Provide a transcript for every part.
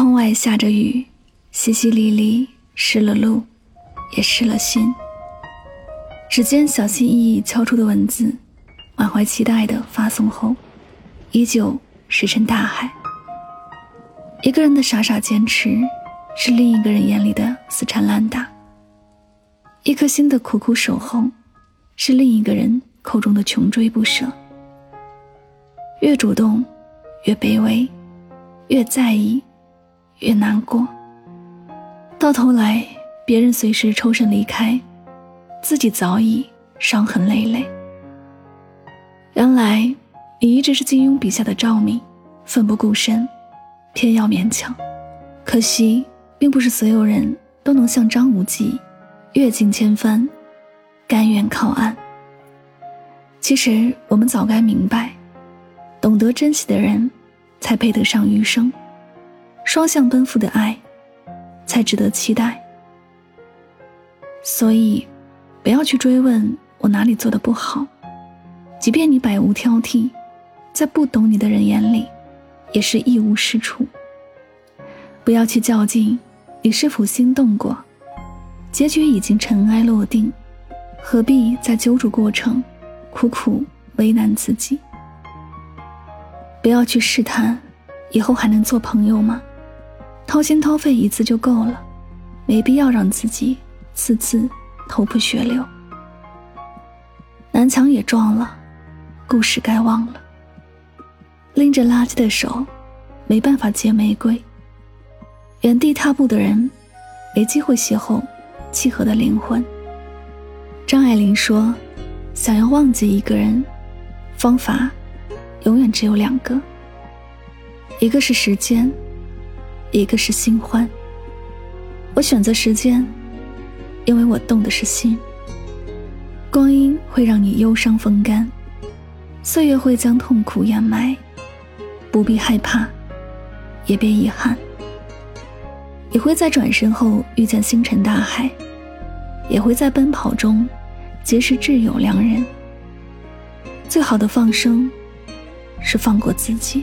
窗外下着雨，淅淅沥沥，湿了路，也湿了心。指尖小心翼翼敲出的文字，满怀期待的发送后，依旧石沉大海。一个人的傻傻坚持，是另一个人眼里的死缠烂打；一颗心的苦苦守候，是另一个人口中的穷追不舍。越主动，越卑微；越在意，越难过。到头来，别人随时抽身离开，自己早已伤痕累累。原来，你一直是金庸笔下的赵敏，奋不顾身。偏要勉强，可惜并不是所有人都能像张无忌，阅尽千帆，甘愿靠岸。其实我们早该明白，懂得珍惜的人，才配得上余生；双向奔赴的爱，才值得期待。所以，不要去追问我哪里做的不好，即便你百无挑剔，在不懂你的人眼里。也是一无是处。不要去较劲，你是否心动过？结局已经尘埃落定，何必再揪住过程，苦苦为难自己？不要去试探，以后还能做朋友吗？掏心掏肺一次就够了，没必要让自己次次头破血流。南墙也撞了，故事该忘了。拎着垃圾的手，没办法接玫瑰；原地踏步的人，没机会邂逅契合的灵魂。张爱玲说：“想要忘记一个人，方法永远只有两个，一个是时间，一个是新欢。我选择时间，因为我动的是心。光阴会让你忧伤风干，岁月会将痛苦掩埋。”不必害怕，也别遗憾。你会在转身后遇见星辰大海，也会在奔跑中结识挚友良人。最好的放生，是放过自己；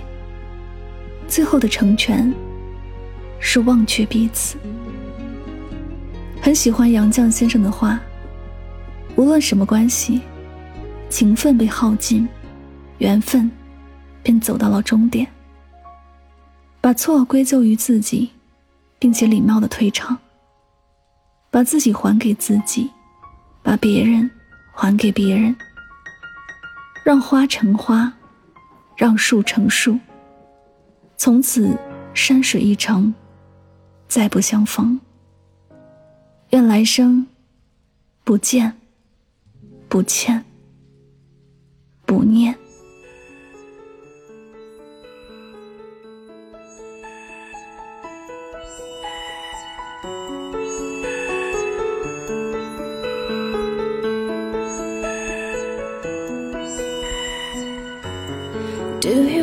最后的成全，是忘却彼此。很喜欢杨绛先生的话：无论什么关系，情分被耗尽，缘分。便走到了终点，把错归咎于自己，并且礼貌的退场，把自己还给自己，把别人还给别人，让花成花，让树成树，从此山水一程，再不相逢。愿来生不见，不欠，不念。Do you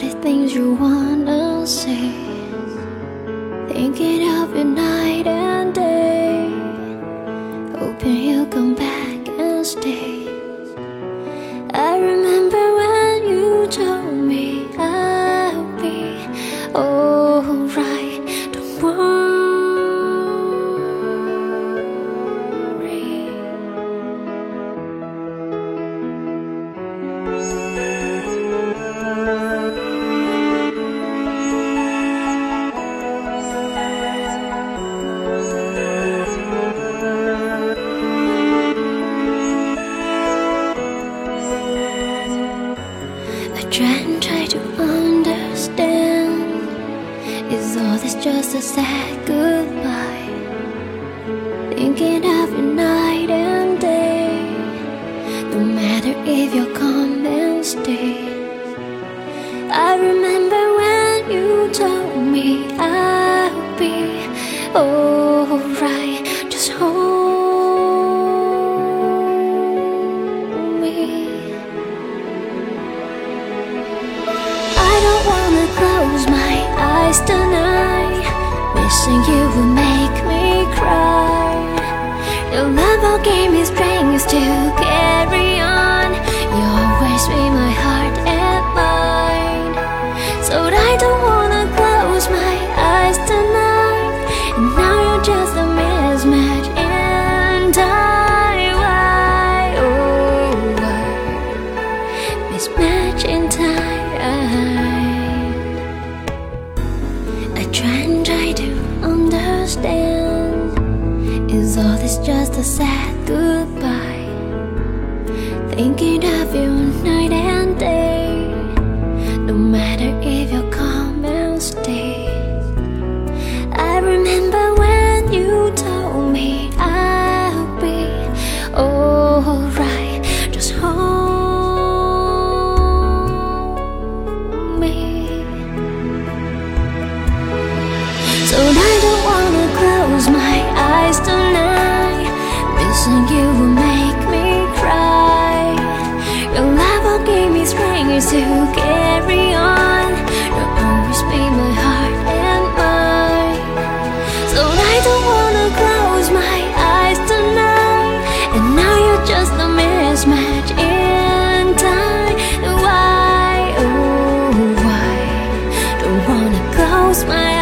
There things you wanna say? Thinking of you night and day. Hoping you'll come back and stay. I remember when you told me I'll be alright. Don't worry. Just a sad goodbye? Thinking of you night and day. No matter if you'll come and stay. I remember when you told me I'll be alright. Just hold Wishing you would make me cry. Your love gave me strength to carry on. You always be my heart and mind So I don't wanna close my eyes tonight. And now you're just a mismatch And I, why, oh, why? Mismatch in time. a sad goodbye. Thinking of you night and day. No matter if you come and stay. wanna close my eyes